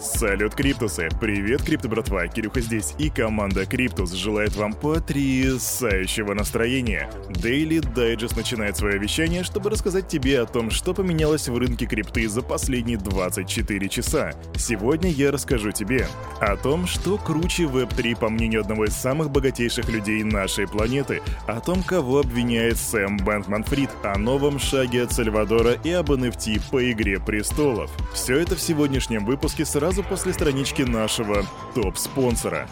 Салют, Криптусы! Привет, Крипто братва! Кирюха здесь и команда Криптус желает вам потрясающего настроения. Daily Digest начинает свое вещание, чтобы рассказать тебе о том, что поменялось в рынке крипты за последние 24 часа. Сегодня я расскажу тебе о том, что круче Web3 по мнению одного из самых богатейших людей нашей планеты, о том, кого обвиняет Сэм Бэнкман-Фрид, о новом шаге от Сальвадора и об NFT по Игре Престолов. Все это в сегодняшнем выпуске сразу сразу после странички нашего топ-спонсора.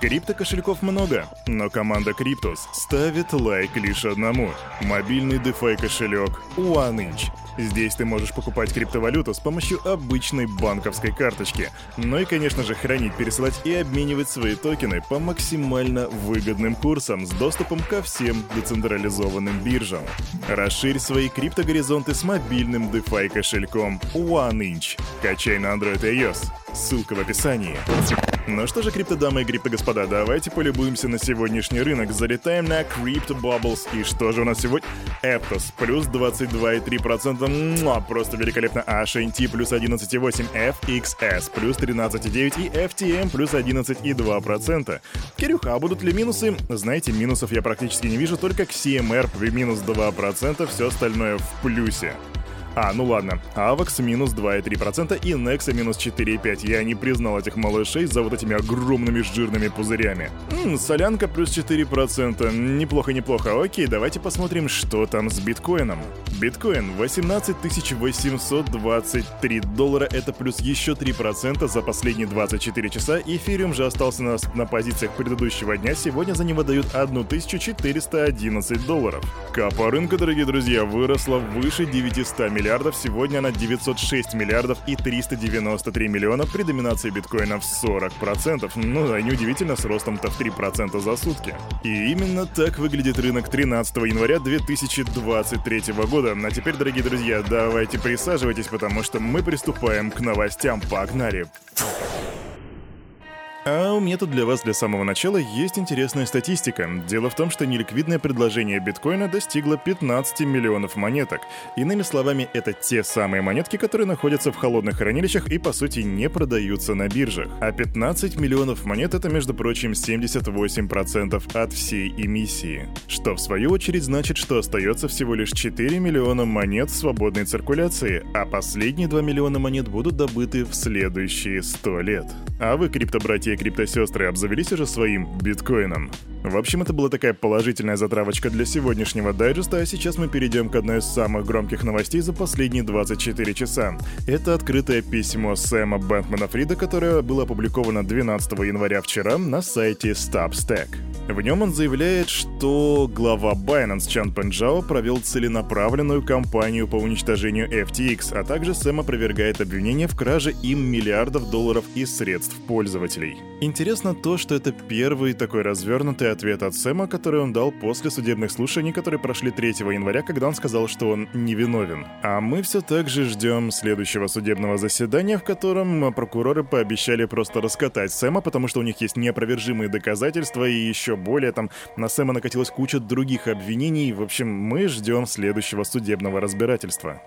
Крипто-кошельков много, но команда Криптус ставит лайк лишь одному – мобильный DeFi кошелек OneInch. Здесь ты можешь покупать криптовалюту с помощью обычной банковской карточки. Ну и, конечно же, хранить, пересылать и обменивать свои токены по максимально выгодным курсам с доступом ко всем децентрализованным биржам. Расширь свои криптогоризонты с мобильным DeFi кошельком OneInch. Качай на Android и iOS. Ссылка в описании. Ну что же, криптодамы и криптогоспода, давайте полюбуемся на сегодняшний рынок. Залетаем на Crypto Bubbles. И что же у нас сегодня? Aptos плюс 22,3%. Муа, просто великолепно. HNT плюс 11,8%. FXS плюс 13,9% и FTM плюс 11,2%. Кирюха, а будут ли минусы? Знаете, минусов я практически не вижу, только к CMR минус 2%, все остальное в плюсе. А, ну ладно. Авакс минус 2,3% и Nexa минус 4,5%. Я не признал этих малышей за вот этими огромными жирными пузырями. Ммм, солянка плюс 4%. Неплохо, неплохо. Окей, давайте посмотрим, что там с биткоином. Биткоин 18 823 доллара, это плюс еще 3% за последние 24 часа. Эфириум же остался на, на позициях предыдущего дня. Сегодня за него дают 1411 долларов. Капа рынка, дорогие друзья, выросла выше 900 миллионов миллиардов, сегодня она 906 миллиардов и 393 миллиона при доминации биткоина в 40%. Ну да, неудивительно, с ростом-то в 3% за сутки. И именно так выглядит рынок 13 января 2023 года. А теперь, дорогие друзья, давайте присаживайтесь, потому что мы приступаем к новостям. Погнали! А у меня тут для вас для самого начала есть интересная статистика. Дело в том, что неликвидное предложение биткоина достигло 15 миллионов монеток. Иными словами, это те самые монетки, которые находятся в холодных хранилищах и по сути не продаются на биржах. А 15 миллионов монет это, между прочим, 78% от всей эмиссии. Что в свою очередь значит, что остается всего лишь 4 миллиона монет в свободной циркуляции, а последние 2 миллиона монет будут добыты в следующие 100 лет. А вы, криптобратья криптосестры обзавелись уже своим биткоином. В общем, это была такая положительная затравочка для сегодняшнего дайджеста, а сейчас мы перейдем к одной из самых громких новостей за последние 24 часа. Это открытое письмо Сэма Бэнкмана Фрида, которое было опубликовано 12 января вчера на сайте StopStack. В нем он заявляет, что глава Binance Чан Пенджао провел целенаправленную кампанию по уничтожению FTX, а также Сэм опровергает обвинения в краже им миллиардов долларов из средств пользователей. Интересно то, что это первый такой развернутый ответ от Сэма, который он дал после судебных слушаний, которые прошли 3 января, когда он сказал, что он невиновен. А мы все так же ждем следующего судебного заседания, в котором прокуроры пообещали просто раскатать Сэма, потому что у них есть неопровержимые доказательства, и еще более там на Сэма накатилась куча других обвинений. В общем, мы ждем следующего судебного разбирательства.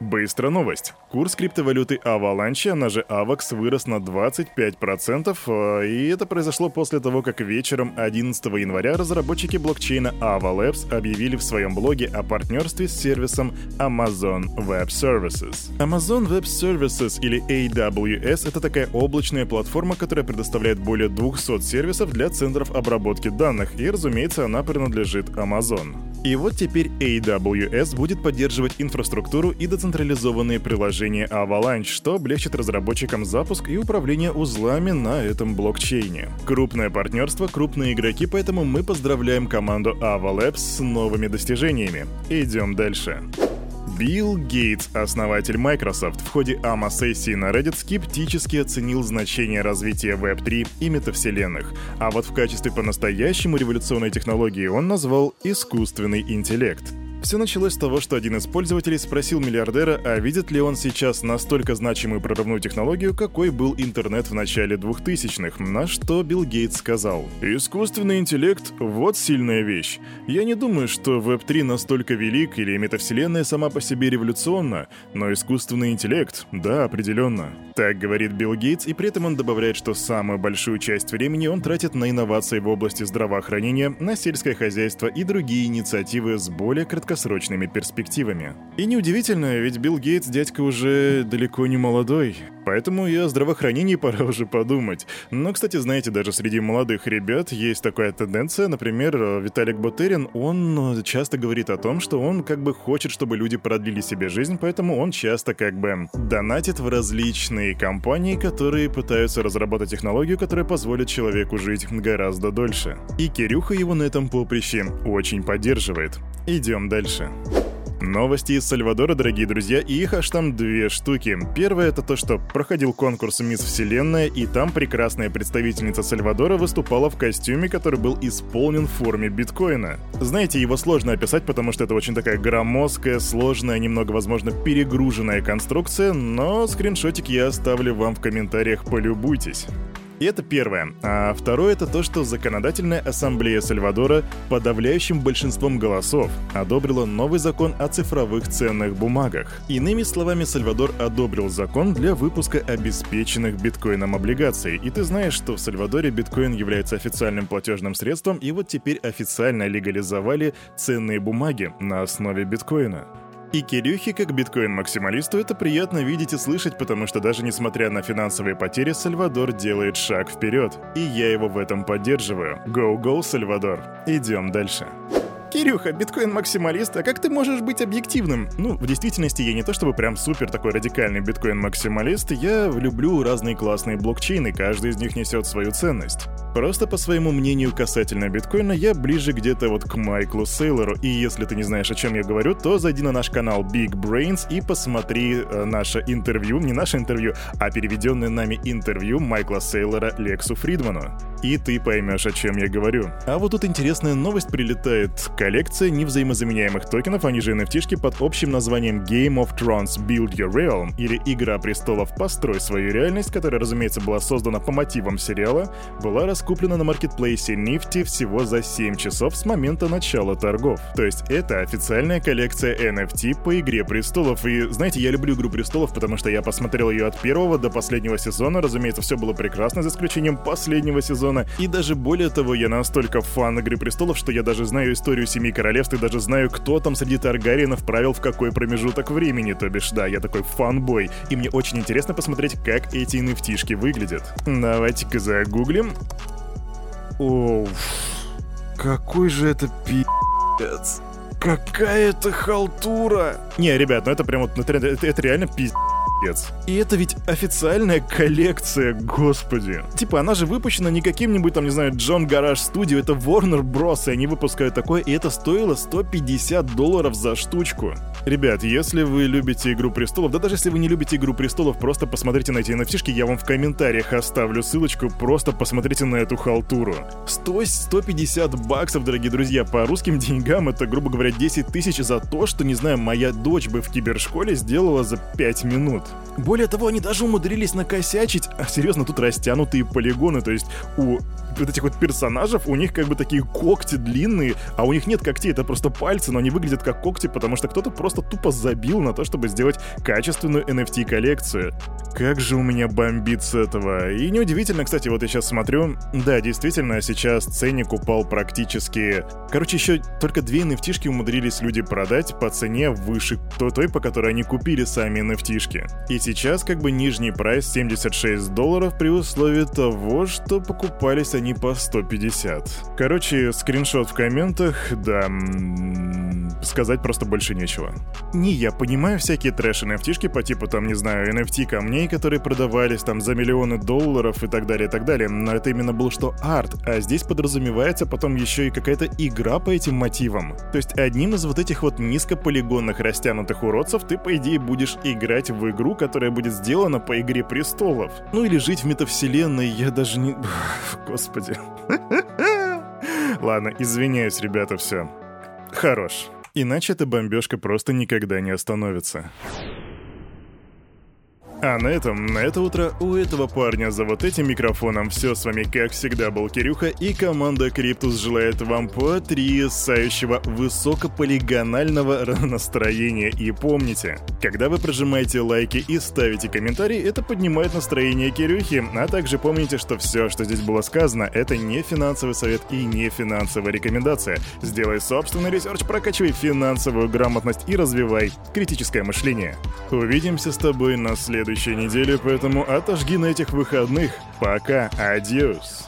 Быстро новость. Курс криптовалюты Avalanche, она же AVAX, вырос на 25%, э, и это произошло после того, как вечером 11 января разработчики блокчейна Avalabs объявили в своем блоге о партнерстве с сервисом Amazon Web Services. Amazon Web Services или AWS — это такая облачная платформа, которая предоставляет более 200 сервисов для центров обработки данных, и, разумеется, она принадлежит Amazon. И вот теперь AWS будет поддерживать инфраструктуру и децентрализованные приложения Avalanche, что облегчит разработчикам запуск и управление узлами на этом блокчейне. Крупное партнерство, крупные игроки, поэтому мы поздравляем команду Avalabs с новыми достижениями. Идем дальше. Билл Гейтс, основатель Microsoft, в ходе АМА-сессии на Reddit скептически оценил значение развития Web3 и метавселенных, а вот в качестве по-настоящему революционной технологии он назвал искусственный интеллект. Все началось с того, что один из пользователей спросил миллиардера, а видит ли он сейчас настолько значимую прорывную технологию, какой был интернет в начале 2000-х, на что Билл Гейтс сказал. «Искусственный интеллект — вот сильная вещь. Я не думаю, что Web3 настолько велик или метавселенная сама по себе революционна, но искусственный интеллект — да, определенно». Так говорит Билл Гейтс, и при этом он добавляет, что самую большую часть времени он тратит на инновации в области здравоохранения, на сельское хозяйство и другие инициативы с более краткосрочными перспективами. И неудивительно, ведь Билл Гейтс дядька уже далеко не молодой. Поэтому и о здравоохранении пора уже подумать. Но, кстати, знаете, даже среди молодых ребят есть такая тенденция. Например, Виталик Бутерин, он часто говорит о том, что он как бы хочет, чтобы люди продлили себе жизнь, поэтому он часто как бы донатит в различные компании, которые пытаются разработать технологию, которая позволит человеку жить гораздо дольше. И Кирюха его на этом поприще очень поддерживает. Идем дальше. Новости из Сальвадора, дорогие друзья, и их аж там две штуки. Первое это то, что проходил конкурс «Мисс Вселенная», и там прекрасная представительница Сальвадора выступала в костюме, который был исполнен в форме биткоина. Знаете, его сложно описать, потому что это очень такая громоздкая, сложная, немного, возможно, перегруженная конструкция, но скриншотик я оставлю вам в комментариях, полюбуйтесь. И это первое. А второе это то, что Законодательная ассамблея Сальвадора подавляющим большинством голосов одобрила новый закон о цифровых ценных бумагах. Иными словами, Сальвадор одобрил закон для выпуска обеспеченных биткоином облигаций. И ты знаешь, что в Сальвадоре биткоин является официальным платежным средством, и вот теперь официально легализовали ценные бумаги на основе биткоина. И Кирюхе, как биткоин-максималисту, это приятно видеть и слышать, потому что даже несмотря на финансовые потери, Сальвадор делает шаг вперед. И я его в этом поддерживаю. Go-go, Сальвадор. Идем дальше. Кирюха, биткоин-максималист, а как ты можешь быть объективным? Ну, в действительности я не то чтобы прям супер такой радикальный биткоин-максималист, я люблю разные классные блокчейны, каждый из них несет свою ценность. Просто по своему мнению касательно биткоина я ближе где-то вот к Майклу Сейлору, и если ты не знаешь, о чем я говорю, то зайди на наш канал Big Brains и посмотри э, наше интервью, не наше интервью, а переведенное нами интервью Майкла Сейлора Лексу Фридману. И ты поймешь, о чем я говорю. А вот тут интересная новость прилетает. Коллекция невзаимозаменяемых токенов, они же nft под общим названием Game of Thrones Build Your Realm, или Игра престолов Построй свою реальность, которая, разумеется, была создана по мотивам сериала, была раскуплена на маркетплейсе Nifty всего за 7 часов с момента начала торгов. То есть это официальная коллекция NFT по Игре престолов. И знаете, я люблю Игру престолов, потому что я посмотрел ее от первого до последнего сезона. Разумеется, все было прекрасно, за исключением последнего сезона. И даже более того, я настолько фан Игры Престолов, что я даже знаю историю Семи Королевств и даже знаю, кто там среди Таргариенов правил в какой промежуток времени. То бишь, да, я такой фанбой. И мне очень интересно посмотреть, как эти nft выглядят. Давайте-ка загуглим. Оу, какой же это пи***ц. Какая это халтура! Не, ребят, ну это прям вот, это, это, это реально пиздец Капец. И это ведь официальная коллекция, господи. Типа, она же выпущена не каким-нибудь там, не знаю, Джон Гараж Studio, это Warner Bros. И они выпускают такое, и это стоило 150 долларов за штучку. Ребят, если вы любите Игру Престолов, да даже если вы не любите Игру Престолов, просто посмотрите на эти nft я вам в комментариях оставлю ссылочку, просто посмотрите на эту халтуру. 100, 150 баксов, дорогие друзья, по русским деньгам это, грубо говоря, 10 тысяч за то, что, не знаю, моя дочь бы в кибершколе сделала за 5 минут. Более того, они даже умудрились накосячить, а серьезно, тут растянутые полигоны, то есть у вот этих вот персонажев, у них как бы такие когти длинные, а у них нет когтей, это просто пальцы, но они выглядят как когти, потому что кто-то просто тупо забил на то, чтобы сделать качественную NFT-коллекцию. Как же у меня бомбит с этого. И неудивительно, кстати, вот я сейчас смотрю, да, действительно, сейчас ценник упал практически... Короче, еще только две NFT умудрились люди продать по цене выше той, по которой они купили сами NFT. -шки. И сейчас как бы нижний прайс 76 долларов при условии того, что покупались они по 150. Короче, скриншот в комментах, да, сказать просто больше нечего. Не, я понимаю всякие трэш nft по типу там, не знаю, NFT камней, которые продавались там за миллионы долларов и так далее, и так далее, но это именно был что арт, а здесь подразумевается потом еще и какая-то игра по этим мотивам. То есть одним из вот этих вот низкополигонных растянутых уродцев ты, по идее, будешь играть в игру, которая будет сделана по Игре Престолов. Ну или жить в метавселенной, я даже не... Господи. Ладно, извиняюсь, ребята, все. Хорош. Иначе эта бомбежка просто никогда не остановится. А на этом, на это утро у этого парня за вот этим микрофоном все с вами, как всегда, был Кирюха, и команда Криптус желает вам потрясающего высокополигонального настроения. И помните, когда вы прожимаете лайки и ставите комментарии, это поднимает настроение Кирюхи, а также помните, что все, что здесь было сказано, это не финансовый совет и не финансовая рекомендация. Сделай собственный research, прокачивай финансовую грамотность и развивай критическое мышление. Увидимся с тобой на следующей неделе, поэтому отожги на этих выходных. Пока, адьос.